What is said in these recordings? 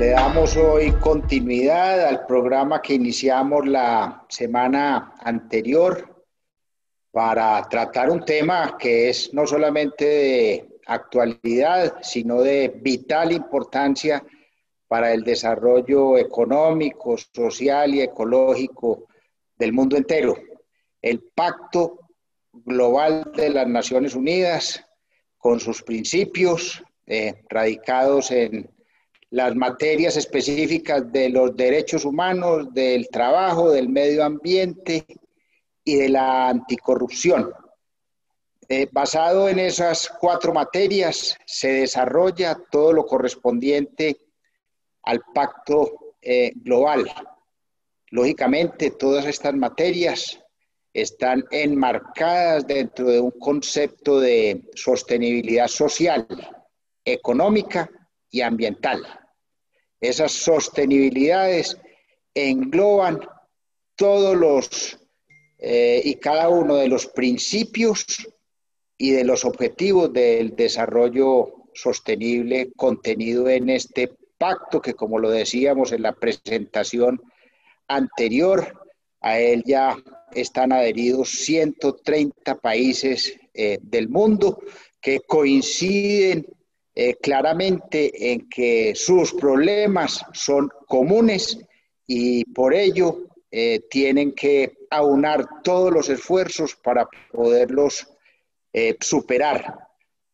Le damos hoy continuidad al programa que iniciamos la semana anterior para tratar un tema que es no solamente de actualidad, sino de vital importancia para el desarrollo económico, social y ecológico del mundo entero. El Pacto Global de las Naciones Unidas, con sus principios eh, radicados en las materias específicas de los derechos humanos, del trabajo, del medio ambiente y de la anticorrupción. Eh, basado en esas cuatro materias, se desarrolla todo lo correspondiente al pacto eh, global. Lógicamente, todas estas materias están enmarcadas dentro de un concepto de sostenibilidad social, económica y ambiental. Esas sostenibilidades engloban todos los eh, y cada uno de los principios y de los objetivos del desarrollo sostenible contenido en este pacto que, como lo decíamos en la presentación anterior, a él ya están adheridos 130 países eh, del mundo que coinciden eh, claramente en que sus problemas son comunes y por ello eh, tienen que aunar todos los esfuerzos para poderlos eh, superar,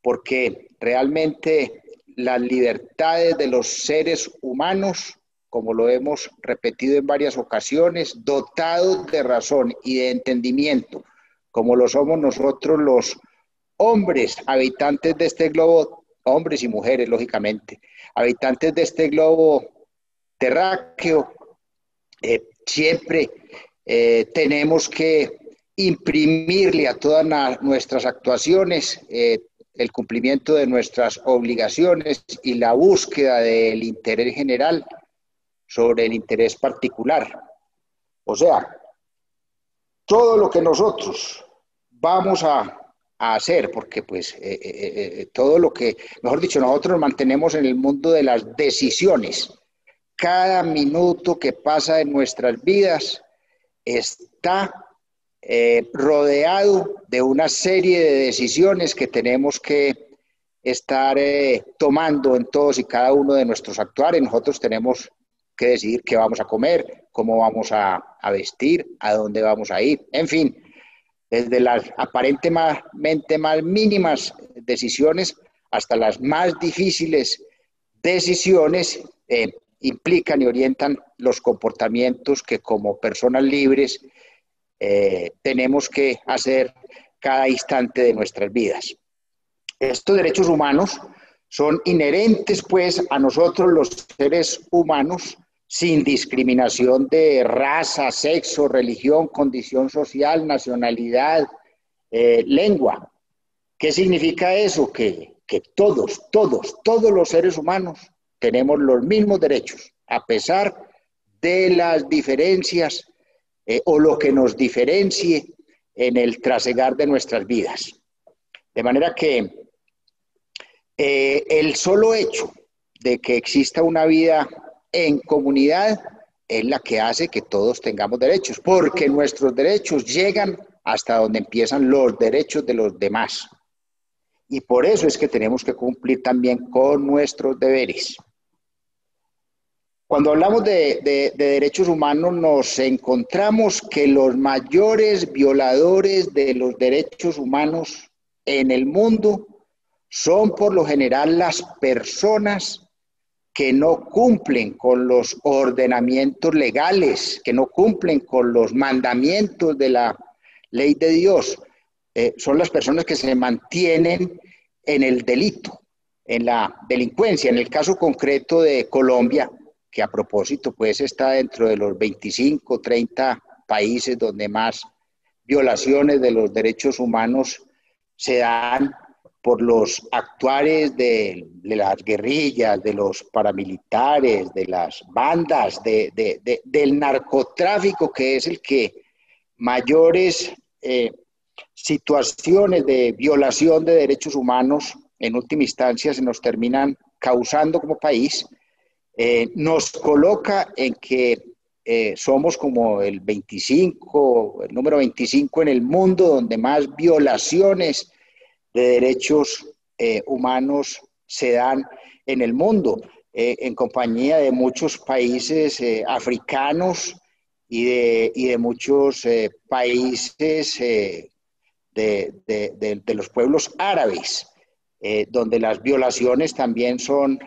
porque realmente las libertades de los seres humanos, como lo hemos repetido en varias ocasiones, dotados de razón y de entendimiento, como lo somos nosotros los hombres habitantes de este globo, hombres y mujeres, lógicamente, habitantes de este globo terráqueo, eh, siempre eh, tenemos que imprimirle a todas nuestras actuaciones eh, el cumplimiento de nuestras obligaciones y la búsqueda del interés general sobre el interés particular. O sea, todo lo que nosotros vamos a, hacer, porque pues eh, eh, todo lo que, mejor dicho, nosotros nos mantenemos en el mundo de las decisiones. Cada minuto que pasa en nuestras vidas está eh, rodeado de una serie de decisiones que tenemos que estar eh, tomando en todos y cada uno de nuestros actuales. Nosotros tenemos que decidir qué vamos a comer, cómo vamos a, vestir, a dónde vamos a ir, en fin, desde las aparentemente más mínimas decisiones hasta las más difíciles decisiones eh, implican y orientan los comportamientos que como personas libres eh, tenemos que hacer cada instante de nuestras vidas. Estos derechos humanos son inherentes pues a nosotros los seres humanos sin discriminación de raza, sexo, religión, condición social, nacionalidad, eh, lengua. ¿Qué significa eso? Que, que todos, todos, todos los seres humanos tenemos los mismos derechos, a pesar de las diferencias eh, o lo que nos diferencie en el trasegar de nuestras vidas. De manera que eh, el solo hecho de que exista una vida en comunidad es la que hace que todos tengamos derechos, porque nuestros derechos llegan hasta donde empiezan los derechos de los demás. Y por eso es que tenemos que cumplir también con nuestros deberes. Cuando hablamos de, derechos humanos nos encontramos que los mayores violadores de los derechos humanos en el mundo son por lo general las personas que no cumplen con los ordenamientos legales, que no cumplen con los mandamientos de la ley de Dios. Eh, son las personas que se mantienen en el delito, en la delincuencia. En el caso concreto de Colombia, que a propósito pues está dentro de los 25, 30 países donde más violaciones de los derechos humanos se dan por los actuares de, las guerrillas, de los paramilitares, de las bandas, del narcotráfico, que es el que mayores eh, situaciones de violación de derechos humanos en última instancia se nos terminan causando como país eh, nos coloca en que eh, somos como el 25, el número 25 en el mundo donde más violaciones de derechos eh, humanos se dan en el mundo, en compañía de muchos países africanos y de, y de muchos países de, de, los pueblos árabes, donde las violaciones también son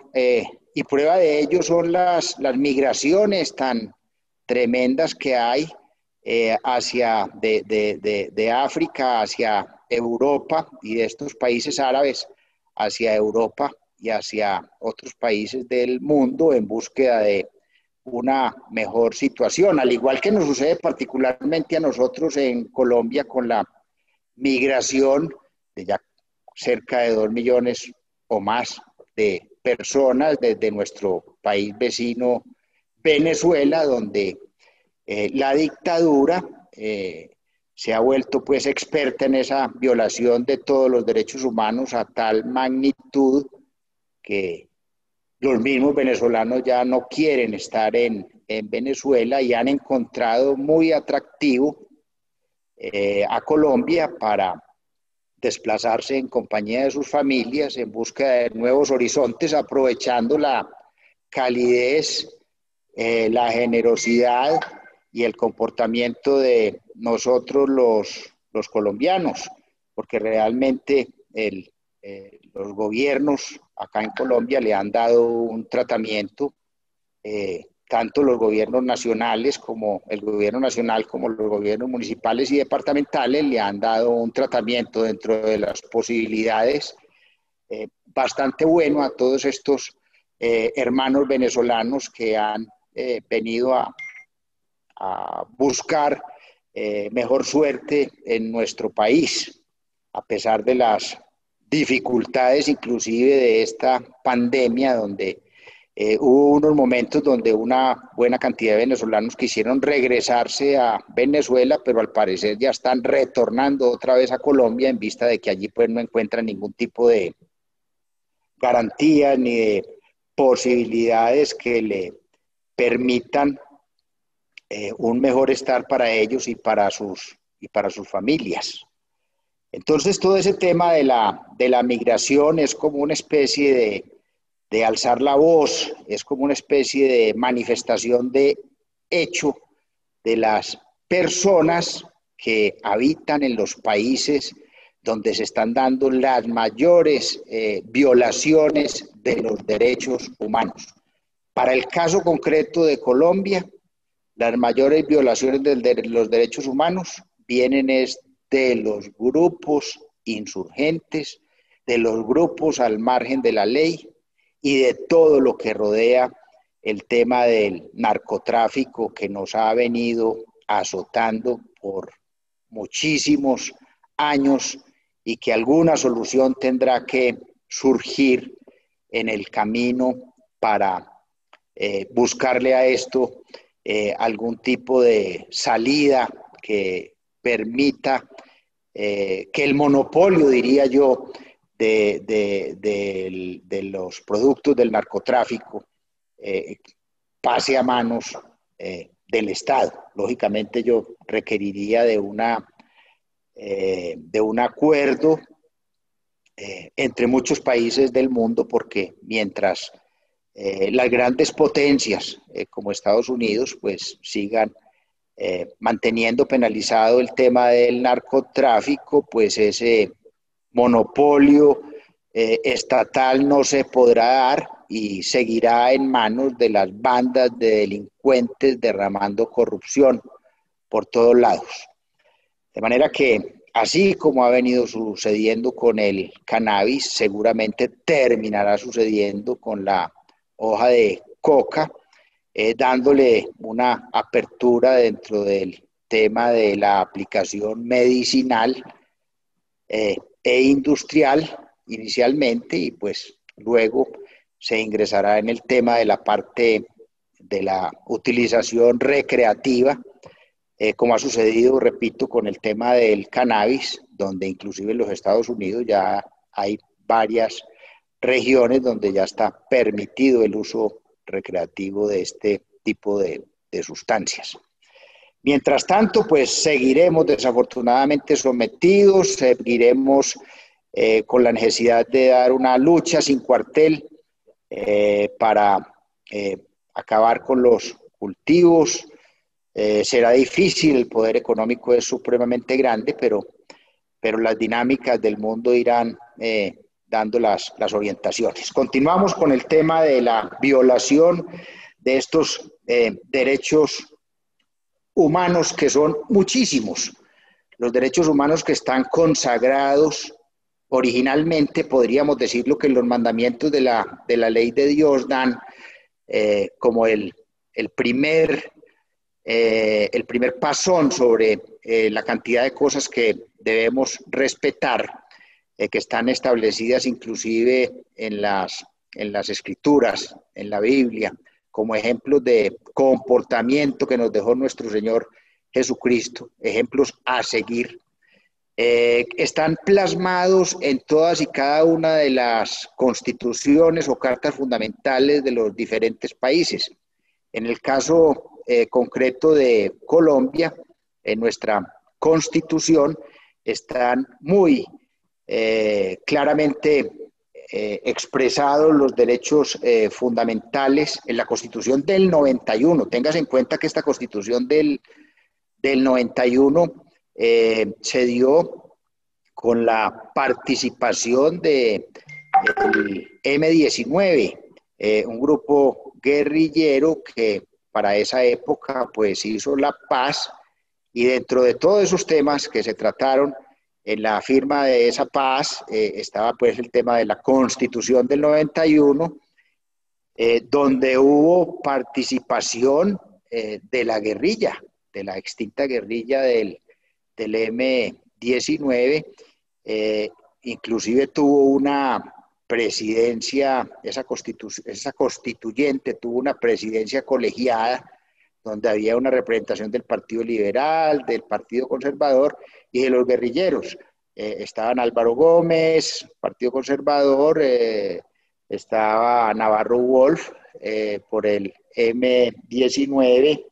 y prueba de ello son las, las migraciones tan tremendas que hay eh, hacia de, África hacia Europa y de estos países árabes hacia Europa y hacia otros países del mundo en búsqueda de una mejor situación, al igual que nos sucede particularmente a nosotros en Colombia con la migración de ya cerca de dos millones o más de personas desde nuestro país vecino Venezuela, donde eh, la dictadura eh, se ha vuelto pues experta en esa violación de todos los derechos humanos a tal magnitud que los mismos venezolanos ya no quieren estar en, Venezuela y han encontrado muy atractivo eh, a Colombia para desplazarse en compañía de sus familias en busca de nuevos horizontes, aprovechando la calidez, eh, la generosidad y el comportamiento de nosotros los, los colombianos, porque realmente el, eh, los gobiernos acá en Colombia le han dado un tratamiento eh, tanto los gobiernos nacionales como el gobierno nacional como los gobiernos municipales y departamentales le han dado un tratamiento dentro de las posibilidades eh, bastante bueno a todos estos hermanos venezolanos que han venido a, a buscar mejor suerte en nuestro país, a pesar de las dificultades inclusive de esta pandemia donde eh, hubo unos momentos donde una buena cantidad de venezolanos quisieron regresarse a Venezuela, pero al parecer ya están retornando otra vez a Colombia en vista de que allí pues no encuentran ningún tipo de garantía ni de posibilidades que le permitan eh, un mejor estar para ellos y para sus, y para sus familias. Entonces todo ese tema de la, de la migración es como una especie de de alzar la voz, es como una especie de manifestación de hecho de las personas que habitan en los países donde se están dando las mayores eh, violaciones de los derechos humanos. Para el caso concreto de Colombia, las mayores violaciones de los derechos humanos vienen es de los grupos insurgentes, de los grupos al margen de la ley, y de todo lo que rodea el tema del narcotráfico que nos ha venido azotando por muchísimos años y que alguna solución tendrá que surgir en el camino para eh, buscarle a esto eh, algún tipo de salida que permita eh, que el monopolio, diría yo, de, los productos del narcotráfico eh, pase a manos eh, del Estado. Lógicamente yo requeriría de, una, de un acuerdo entre muchos países del mundo porque mientras las grandes potencias como Estados Unidos pues sigan manteniendo penalizado el tema del narcotráfico, pues ese monopolio eh, estatal no se podrá dar y seguirá en manos de las bandas de delincuentes derramando corrupción por todos lados. De manera que, así como ha venido sucediendo con el cannabis, seguramente terminará sucediendo con la hoja de coca, eh, dándole una apertura dentro del tema de la aplicación medicinal eh, e industrial inicialmente y pues luego se ingresará en el tema de la parte de la utilización recreativa, eh, como ha sucedido, repito, con el tema del cannabis, donde inclusive en los Estados Unidos ya hay varias regiones donde ya está permitido el uso recreativo de este tipo de, sustancias. Mientras tanto, pues seguiremos desafortunadamente sometidos, seguiremos eh, con la necesidad de dar una lucha sin cuartel eh, para eh, acabar con los cultivos. será difícil, el poder económico es supremamente grande, pero, pero las dinámicas del mundo irán dando las, las orientaciones. Continuamos con el tema de la violación de estos derechos humanos que son muchísimos, los derechos humanos que están consagrados originalmente, podríamos decirlo que los mandamientos de la, de la ley de Dios dan eh, como el, el primer, eh, el primer pasón sobre eh, la cantidad de cosas que debemos respetar, que están establecidas inclusive en las, en las escrituras, en la Biblia como ejemplos de comportamiento que nos dejó nuestro Señor Jesucristo, ejemplos a seguir, eh, están plasmados en todas y cada una de las constituciones o cartas fundamentales de los diferentes países. En el caso eh, concreto de Colombia, en nuestra constitución están muy eh, claramente eh, expresados los derechos eh, fundamentales en la Constitución del 91. Tengas en cuenta que esta Constitución del, del 91 eh, se dio con la participación de M19, un grupo guerrillero que para esa época pues hizo la paz y dentro de todos esos temas que se trataron en la firma de esa paz eh, estaba pues el tema de la constitución del 91, eh, donde hubo participación eh, de la guerrilla, de la extinta guerrilla del, del M19, inclusive tuvo una presidencia, esa, esa constituyente tuvo una presidencia colegiada, donde había una representación del Partido Liberal, del Partido Conservador y de los guerrilleros. Eh, estaban Álvaro Gómez, Partido Conservador, eh, estaba Navarro Wolf eh, por el M19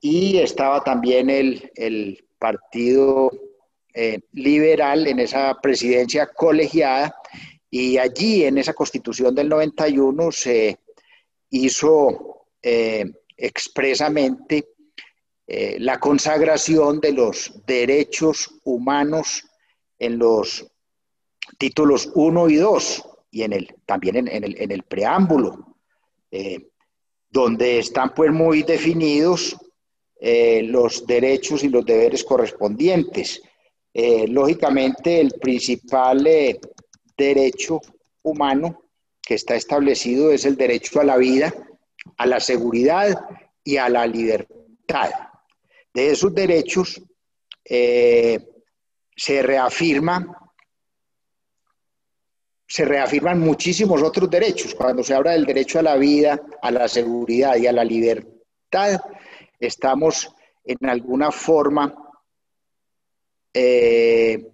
y estaba también el, el Partido Liberal en esa presidencia colegiada y allí en esa constitución del 91 se hizo expresamente eh, la consagración de los derechos humanos en los títulos 1 y 2 y en el, también en, el, preámbulo, eh, donde están pues muy definidos eh, los derechos y los deberes correspondientes. lógicamente, el principal derecho humano que está establecido es el derecho a la vida, a la seguridad y a la libertad de esos derechos eh, se reafirma se reafirman muchísimos otros derechos. Cuando se habla del derecho a la vida, a la seguridad y a la libertad, estamos en alguna forma eh,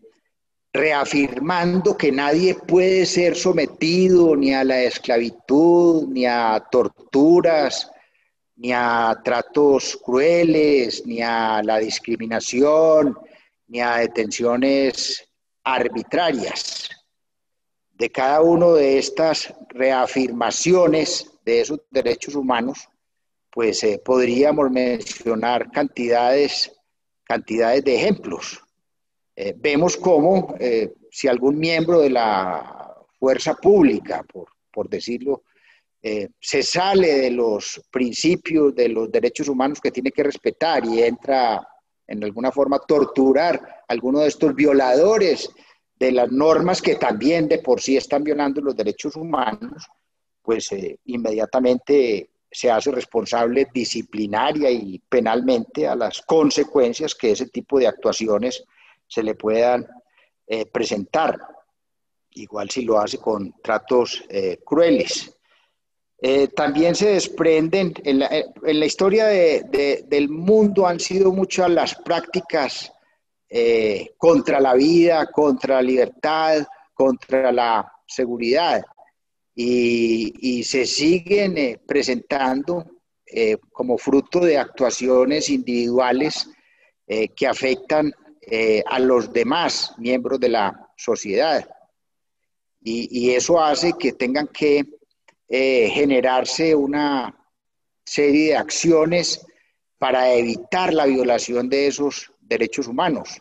reafirmando que nadie puede ser sometido ni a la esclavitud, ni a torturas, ni a tratos crueles, ni a la discriminación, ni a detenciones arbitrarias. De cada una de estas reafirmaciones de esos derechos humanos, pues eh, podríamos mencionar cantidades, cantidades de ejemplos. Eh, vemos cómo eh, si algún miembro de la fuerza pública, por, por decirlo eh, se sale de los principios de los derechos humanos que tiene que respetar y entra en alguna forma a torturar a alguno de estos violadores de las normas que también de por sí están violando los derechos humanos, pues eh, inmediatamente se hace responsable disciplinaria y penalmente a las consecuencias que ese tipo de actuaciones se le puedan eh, presentar, igual si lo hace con tratos crueles. Eh, también se desprenden, en la, eh, historia del mundo han sido muchas las prácticas eh, contra la vida, contra la libertad, contra la seguridad. y, se siguen eh, presentando eh, como fruto de actuaciones individuales eh, que afectan a los demás miembros de la sociedad. Y, eso hace que tengan que generarse una serie de acciones para evitar la violación de esos derechos humanos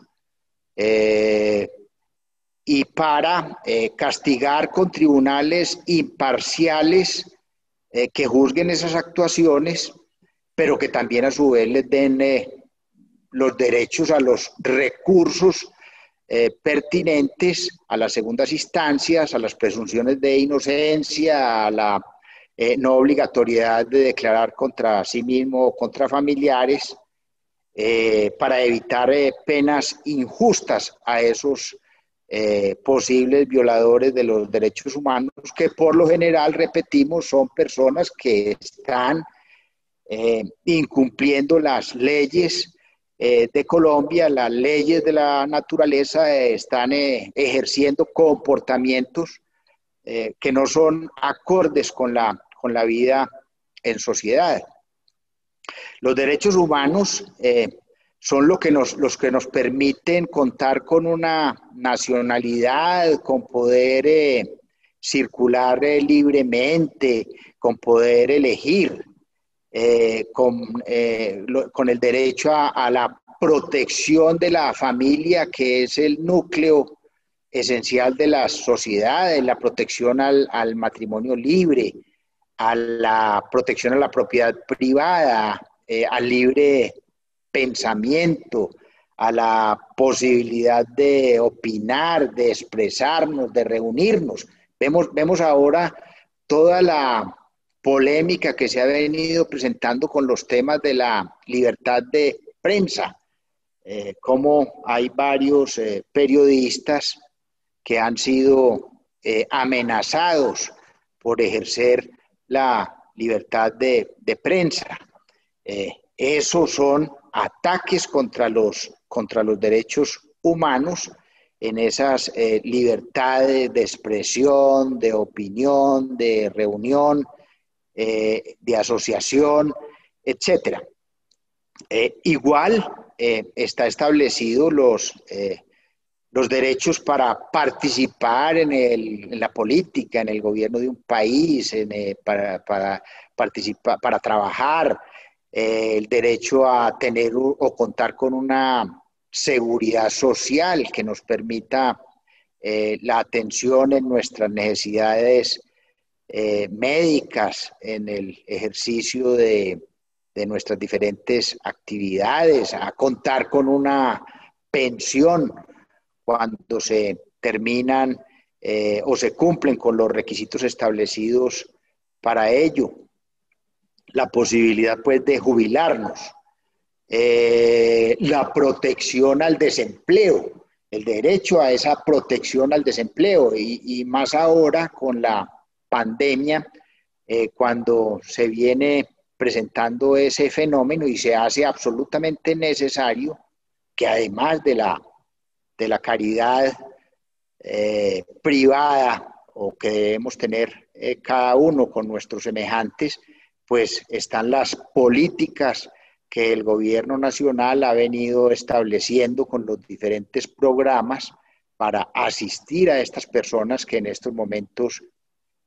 y para eh, castigar con tribunales imparciales eh, que juzguen esas actuaciones, pero que también a su vez les den eh, los derechos a los recursos pertinentes a las segundas instancias, a las presunciones de inocencia, a la no obligatoriedad de declarar contra sí mismo o contra familiares, para evitar penas injustas a esos eh, posibles violadores de los derechos humanos, que por lo general, repetimos, son personas que están eh, incumpliendo las leyes eh, de Colombia, las leyes de la naturaleza, están ejerciendo comportamientos que no son acordes con la, con la vida en sociedad. Los derechos humanos son lo que nos, los que nos permiten contar con una nacionalidad, con poder eh, circular eh, libremente, con poder elegir, eh, con, con, el derecho a, la protección de la familia, que es el núcleo esencial de las sociedades, la protección al, al matrimonio libre, a la protección a la propiedad privada, al libre pensamiento, a la posibilidad de opinar, de expresarnos, de reunirnos. Vemos, vemos ahora toda la polémica que se ha venido presentando con los temas de la libertad de prensa, eh, como hay varios eh, periodistas que han sido eh, amenazados por ejercer la libertad de, de prensa. esos son ataques contra los, contra los derechos humanos en esas libertades de expresión, de opinión, de reunión, eh, de asociación, etc. Eh, igual está establecido los, los derechos para participar en, la política, en el gobierno de un país, para, participar, para trabajar, eh, el derecho a tener o contar con una seguridad social que nos permita eh, la atención en nuestras necesidades eh, médicas, en el ejercicio de, nuestras diferentes actividades, a contar con una pensión cuando se terminan o se cumplen con los requisitos establecidos para ello. La posibilidad pues de jubilarnos, eh, la protección al desempleo, el derecho a esa protección al desempleo y, más ahora con la pandemia, eh, cuando se viene presentando ese fenómeno y se hace absolutamente necesario que además de la, de la caridad eh, privada o que debemos tener cada uno con nuestros semejantes, pues están las políticas que el gobierno nacional ha venido estableciendo con los diferentes programas para asistir a estas personas que en estos momentos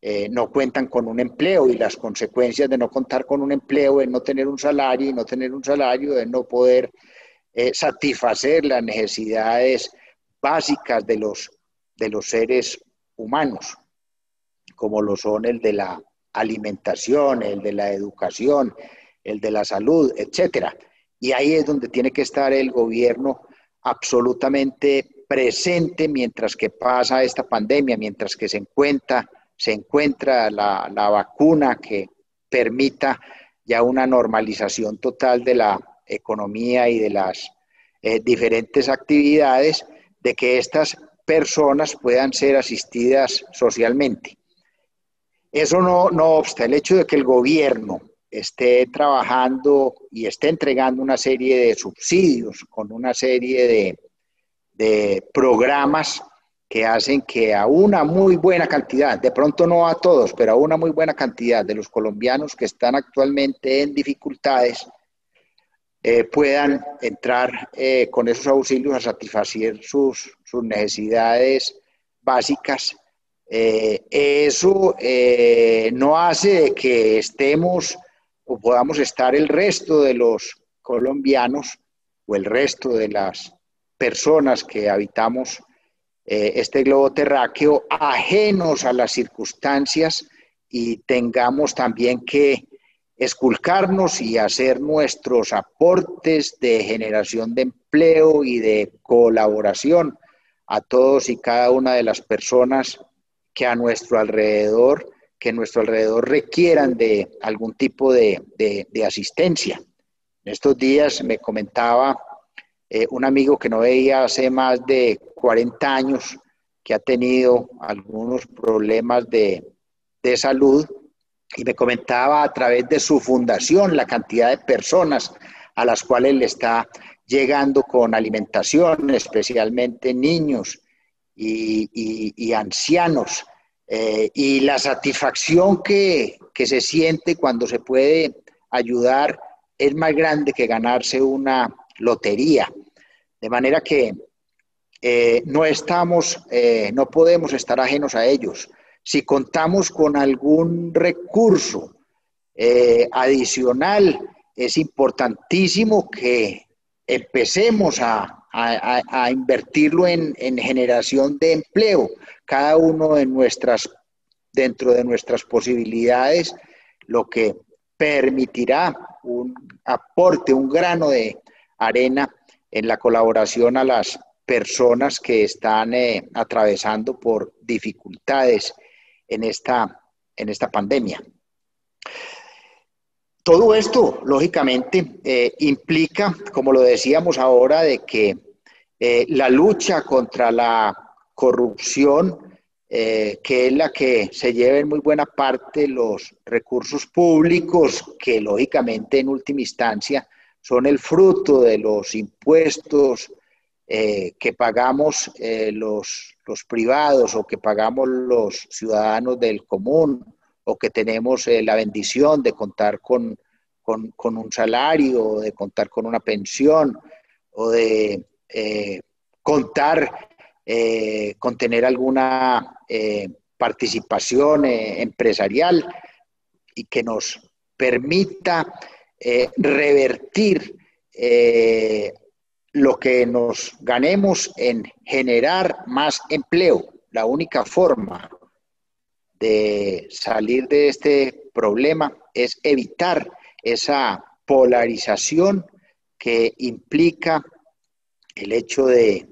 eh, no cuentan con un empleo y las consecuencias de no contar con un empleo, de no tener un salario y no tener un salario, de no poder eh, satisfacer las necesidades básicas de los, de los seres humanos, como lo son el de la alimentación, el de la educación, el de la salud, etcétera. Y ahí es donde tiene que estar el gobierno absolutamente presente mientras que pasa esta pandemia, mientras que se encuentra, se encuentra la, vacuna que permita ya una normalización total de la economía y de las eh, diferentes actividades, de que estas personas puedan ser asistidas socialmente. Eso no, no obsta el hecho de que el gobierno esté trabajando y esté entregando una serie de subsidios con una serie de, programas que hacen que a una muy buena cantidad, de pronto no a todos, pero a una muy buena cantidad de los colombianos que están actualmente en dificultades, eh, puedan entrar eh, con esos auxilios a satisfacer sus, necesidades básicas. Eh, eso no hace que estemos o podamos estar el resto de los colombianos o el resto de las personas que habitamos este globo terráqueo ajenos a las circunstancias y tengamos también que esculcarnos y hacer nuestros aportes de generación de empleo y de colaboración a todos y cada una de las personas que a nuestro alrededor, que nuestro alrededor requieran de algún tipo de, asistencia. En estos días me comentaba eh, un amigo que no veía hace más de 40 años, que ha tenido algunos problemas de, de salud y me comentaba a través de su fundación la cantidad de personas a las cuales le está llegando con alimentación, especialmente niños y, ancianos, eh, y la satisfacción que, se siente cuando se puede ayudar es más grande que ganarse una lotería. De manera que eh, no estamos, eh, no podemos estar ajenos a ellos si contamos con algún recurso eh, adicional, es importantísimo que empecemos a, invertirlo en, generación de empleo. Cada uno de nuestras, dentro de nuestras posibilidades, lo que permitirá un aporte, un grano de arena en la colaboración a las personas que están eh, atravesando por dificultades en esta, en esta pandemia. Todo esto, lógicamente, eh, implica, como lo decíamos ahora, de que eh, la lucha contra la corrupción, que es la que se lleva en muy buena parte los recursos públicos, que lógicamente en última instancia son el fruto de los impuestos que pagamos los, los privados o que pagamos los ciudadanos del común o que tenemos eh, la bendición de contar con, un salario, de contar con una pensión o de eh, contar eh, con tener alguna participación empresarial y que nos permita revertir lo que nos ganemos en generar más empleo. La única forma de salir de este problema es evitar esa polarización que implica el hecho de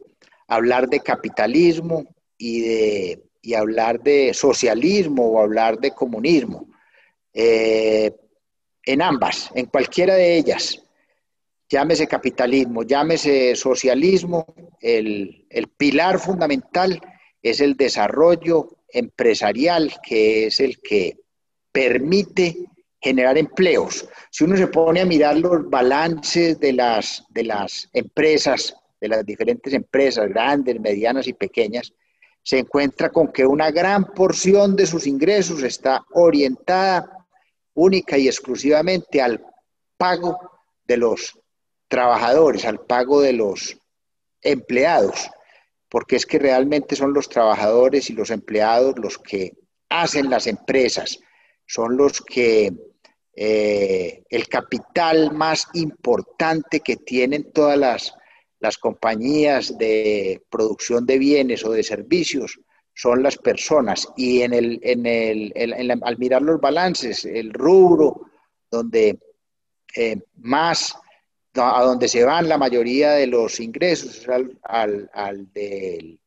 hablar de capitalismo y de hablar de socialismo o hablar de comunismo. Eh, en ambas, en cualquiera de ellas, llámese capitalismo, llámese socialismo, el, pilar fundamental es el desarrollo empresarial, que es el que permite generar empleos. Si uno se pone a mirar los balances de las, de las empresas, de las diferentes empresas, grandes, medianas y pequeñas, se encuentra con que una gran porción de sus ingresos está orientada única y exclusivamente al pago de los trabajadores, al pago de los empleados, porque es que realmente son los trabajadores y los empleados los que hacen las empresas, son los que eh, el capital más importante que tienen todas las, las compañías de producción de bienes o de servicios son las personas. Y en el, en el, al mirar los balances, el rubro donde eh, más a donde se van la mayoría de los ingresos, al, al, del,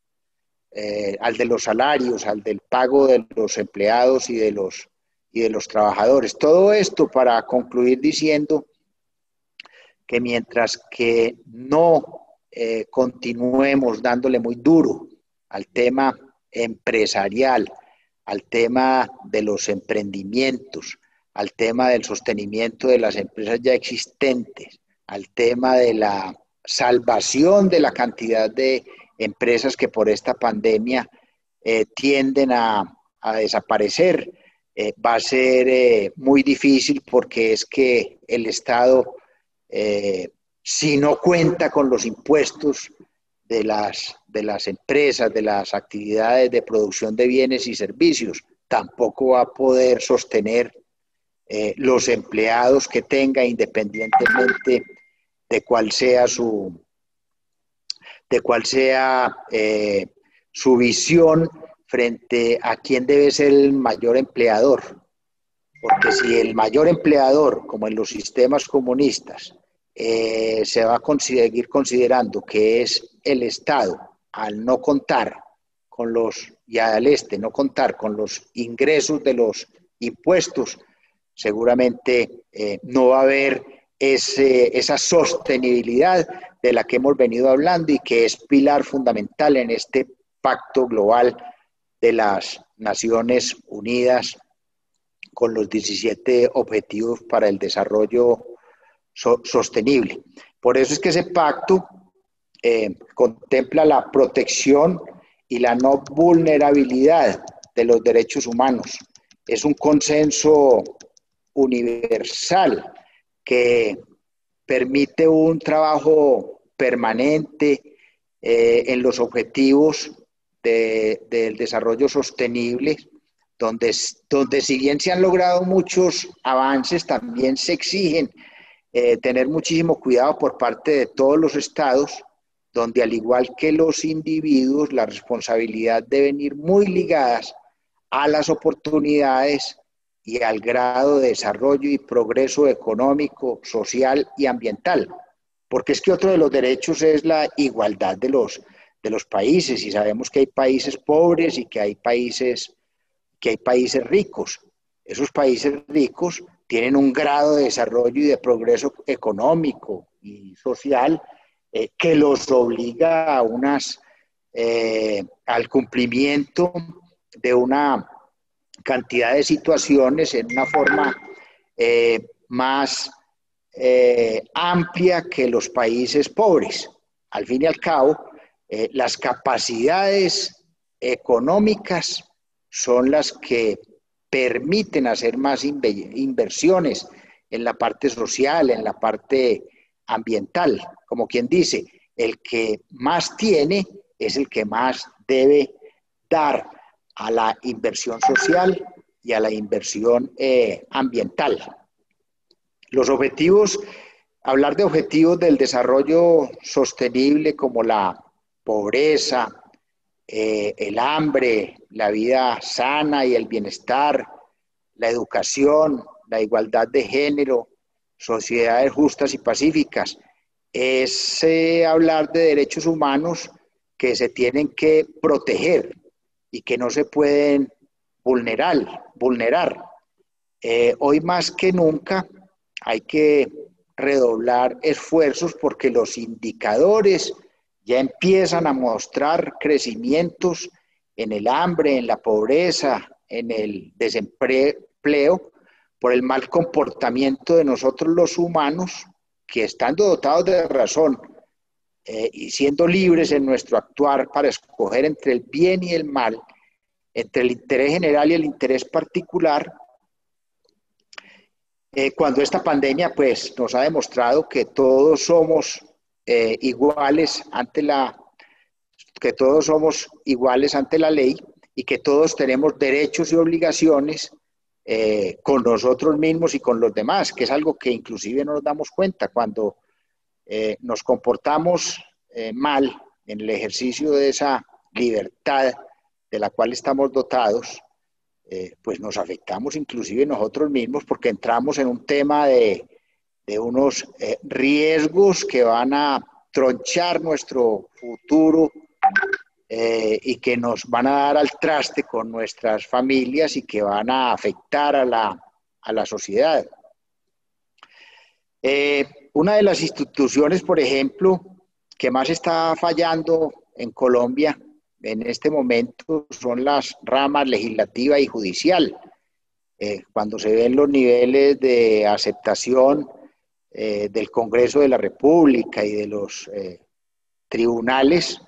eh, al de los salarios, al del pago de los empleados y de los, y de los trabajadores. Todo esto para concluir diciendo que mientras que no eh, continuemos dándole muy duro al tema empresarial, al tema de los emprendimientos, al tema del sostenimiento de las empresas ya existentes, al tema de la salvación de la cantidad de empresas que por esta pandemia eh, tienden a, desaparecer. Eh, va a ser muy difícil porque es que el Estado, si no cuenta con los impuestos de las, de las empresas, de las actividades de producción de bienes y servicios, tampoco va a poder sostener los empleados que tenga independientemente de cuál sea su, de sea eh, su visión frente a quién debe ser el mayor empleador. Porque si el mayor empleador, como en los sistemas comunistas, eh, se va a seguir considerando que es el Estado, al no contar con los, y al este, no contar con los ingresos de los impuestos, seguramente eh, no va a haber esa sostenibilidad de la que hemos venido hablando y que es pilar fundamental en este pacto global de las Naciones Unidas con los 17 objetivos para el desarrollo sostenible. Por eso es que ese pacto eh, contempla la protección y la no vulnerabilidad de los derechos humanos. Es un consenso universal que permite un trabajo permanente eh, en los objetivos del desarrollo sostenible, donde, donde si bien se han logrado muchos avances, también se exigen eh, tener muchísimo cuidado por parte de todos los estados, donde al igual que los individuos, la responsabilidad deben ir muy ligadas a las oportunidades y al grado de desarrollo y progreso económico, social y ambiental. Porque es que otro de los derechos es la igualdad de los, de los países y sabemos que hay países pobres y que hay países, que hay países ricos. Esos países ricos tienen un grado de desarrollo y de progreso económico y social eh, que los obliga a unas, eh, al cumplimiento de una cantidad de situaciones en una forma eh, más eh, amplia que los países pobres. Al fin y al cabo, eh, las capacidades económicas son las que permiten hacer más inversiones en la parte social, en la parte ambiental. Como quien dice, el que más tiene es el que más debe dar a la inversión social y a la inversión eh, ambiental. Los objetivos, hablar de objetivos del desarrollo sostenible como la pobreza, eh, el hambre, la vida sana y el bienestar, la educación, la igualdad de género, sociedades justas y pacíficas, es eh, hablar de derechos humanos que se tienen que proteger, y que no se pueden vulnerar. vulnerar. Eh, hoy más que nunca hay que redoblar esfuerzos porque los indicadores ya empiezan a mostrar crecimientos en el hambre, en la pobreza, en el desempleo, por el mal comportamiento de nosotros los humanos, que estando dotados de razón, eh, y siendo libres en nuestro actuar para escoger entre el bien y el mal, entre el interés general y el interés particular, eh, cuando esta pandemia pues nos ha demostrado que todos somos eh, iguales ante la que todos somos iguales ante la ley y que todos tenemos derechos y obligaciones con nosotros mismos y con los demás, que es algo que inclusive no nos damos cuenta cuando eh, nos comportamos eh, mal en el ejercicio de esa libertad de la cual estamos dotados, eh, pues nos afectamos inclusive nosotros mismos porque entramos en un tema de, de unos riesgos que van a tronchar nuestro futuro y que nos van a dar al traste con nuestras familias y que van a afectar a la, a la sociedad. Una de las instituciones, por ejemplo, que más está fallando en Colombia en este momento son las ramas legislativa y judicial. Eh, cuando se ven los niveles de aceptación eh, del Congreso de la República y de los eh, tribunales,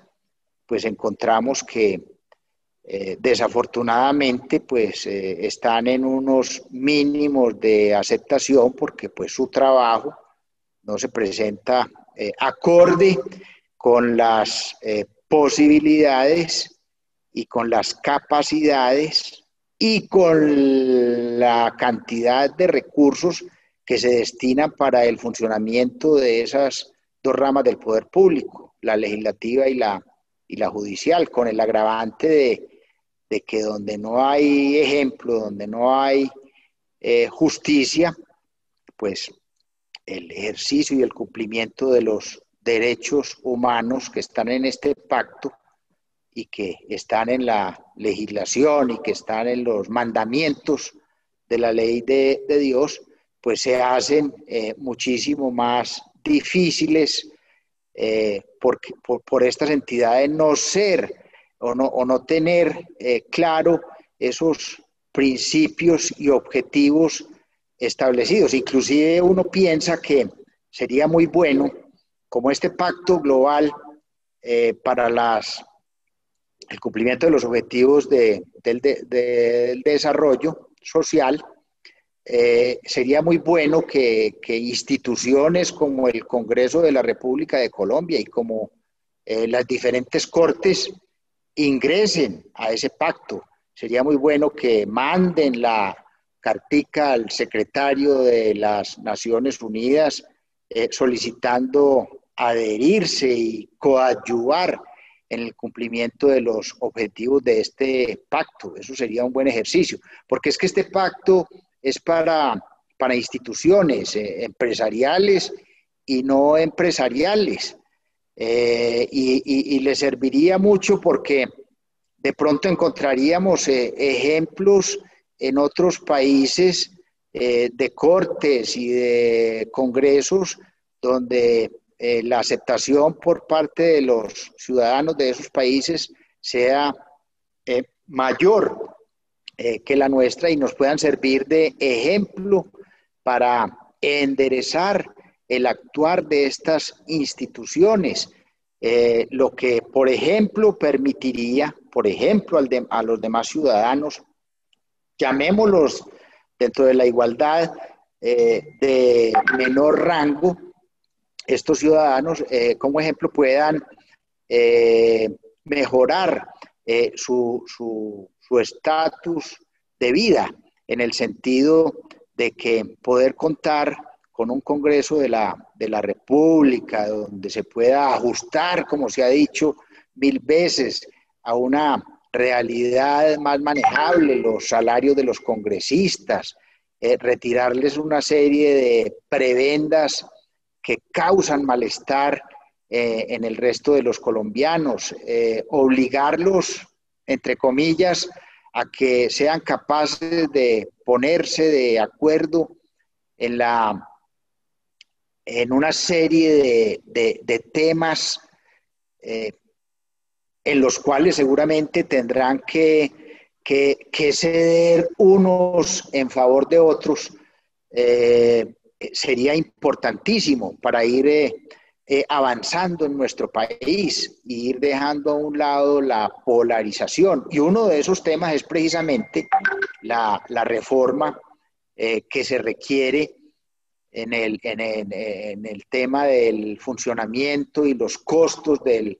pues encontramos que desafortunadamente pues están en unos mínimos de aceptación porque pues su trabajo no se presenta eh, acorde con las posibilidades y con las capacidades y con la cantidad de recursos que se destinan para el funcionamiento de esas dos ramas del poder público, la legislativa y la, y la judicial, con el agravante de de que donde no hay ejemplo, donde no hay eh, justicia, pues el ejercicio y el cumplimiento de los derechos humanos que están en este pacto y que están en la legislación y que están en los mandamientos de la ley de, Dios, pues se hacen eh, muchísimo más difíciles eh, por, por, estas entidades no ser o no, o no tener eh, claro esos principios y objetivos establecidos. Inclusive uno piensa que sería muy bueno, como este pacto global eh, para las, el cumplimiento de los objetivos del, desarrollo social, eh, sería muy bueno que, que, instituciones como el Congreso de la República de Colombia y como las diferentes cortes ingresen a ese pacto. Sería muy bueno que manden la cartica al secretario de las Naciones Unidas eh, solicitando adherirse y coadyuvar en el cumplimiento de los objetivos de este pacto. Eso sería un buen ejercicio, porque es que este pacto es para, para instituciones eh, empresariales y no empresariales. Eh, y, le serviría mucho porque de pronto encontraríamos ejemplos en otros países eh, de cortes y de congresos donde la aceptación por parte de los ciudadanos de esos países sea mayor que la nuestra y nos puedan servir de ejemplo para enderezar el actuar de estas instituciones, eh, lo que, por ejemplo, permitiría, por ejemplo, a los demás ciudadanos, llamémoslos dentro de la igualdad eh, de menor rango, estos ciudadanos, eh, como ejemplo, puedan mejorar su estatus de vida en el sentido de que poder contar con un Congreso de la, de la República, donde se pueda ajustar, como se ha dicho mil veces, a una realidad más manejable, los salarios de los congresistas, eh, retirarles una serie de prebendas que causan malestar eh, en el resto de los colombianos, eh, obligarlos, entre comillas, a que sean capaces de ponerse de acuerdo en la en una serie de, temas eh, en los cuales seguramente tendrán que, ceder unos en favor de otros, eh, sería importantísimo para ir eh, avanzando en nuestro país e ir dejando a un lado la polarización. Y uno de esos temas es precisamente la, la reforma que se requiere en el, en, en el tema del funcionamiento y los costos del,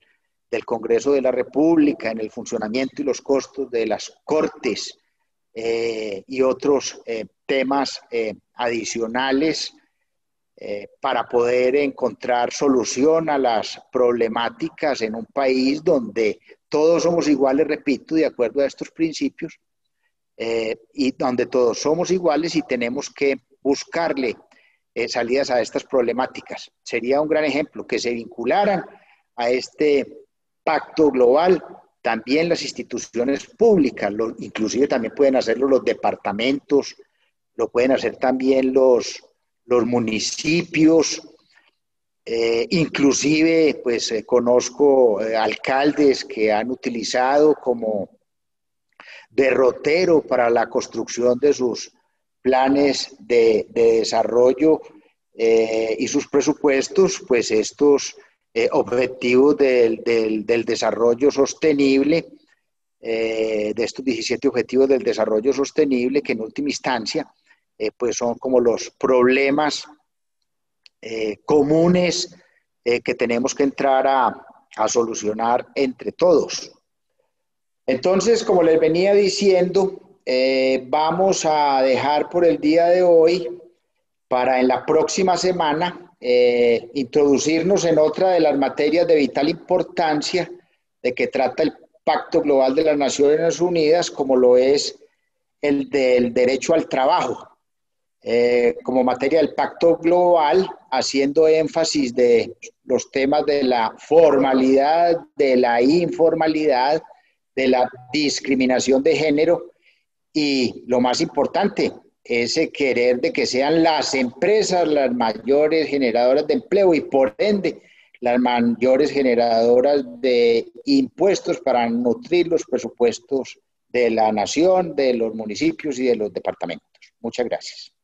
del, Congreso de la República, en el funcionamiento y los costos de las Cortes eh, y otros eh, temas eh, adicionales para poder encontrar solución a las problemáticas en un país donde todos somos iguales, repito, de acuerdo a estos principios, y donde todos somos iguales y tenemos que buscarle salidas a estas problemáticas. Sería un gran ejemplo que se vincularan a este pacto global también las instituciones públicas, inclusive también pueden hacerlo los departamentos, lo pueden hacer también los, los municipios, eh, inclusive pues eh, conozco alcaldes que han utilizado como derrotero para la construcción de sus planes de, desarrollo eh, y sus presupuestos, pues estos eh, objetivos del, desarrollo sostenible, eh, de estos 17 objetivos del desarrollo sostenible, que en última instancia eh, pues son como los problemas comunes que tenemos que entrar a, a solucionar entre todos. Entonces, como les venía diciendo, vamos a dejar por el día de hoy para en la próxima semana eh, introducirnos en otra de las materias de vital importancia de que trata el Pacto Global de las Naciones Unidas, como lo es el del derecho al trabajo, eh, como materia del Pacto Global, haciendo énfasis de los temas de la formalidad, de la informalidad, de la discriminación de género y lo más importante, ese querer de que sean las empresas las mayores generadoras de empleo y por ende las mayores generadoras de impuestos para nutrir los presupuestos de la nación, de los municipios y de los departamentos. Muchas gracias.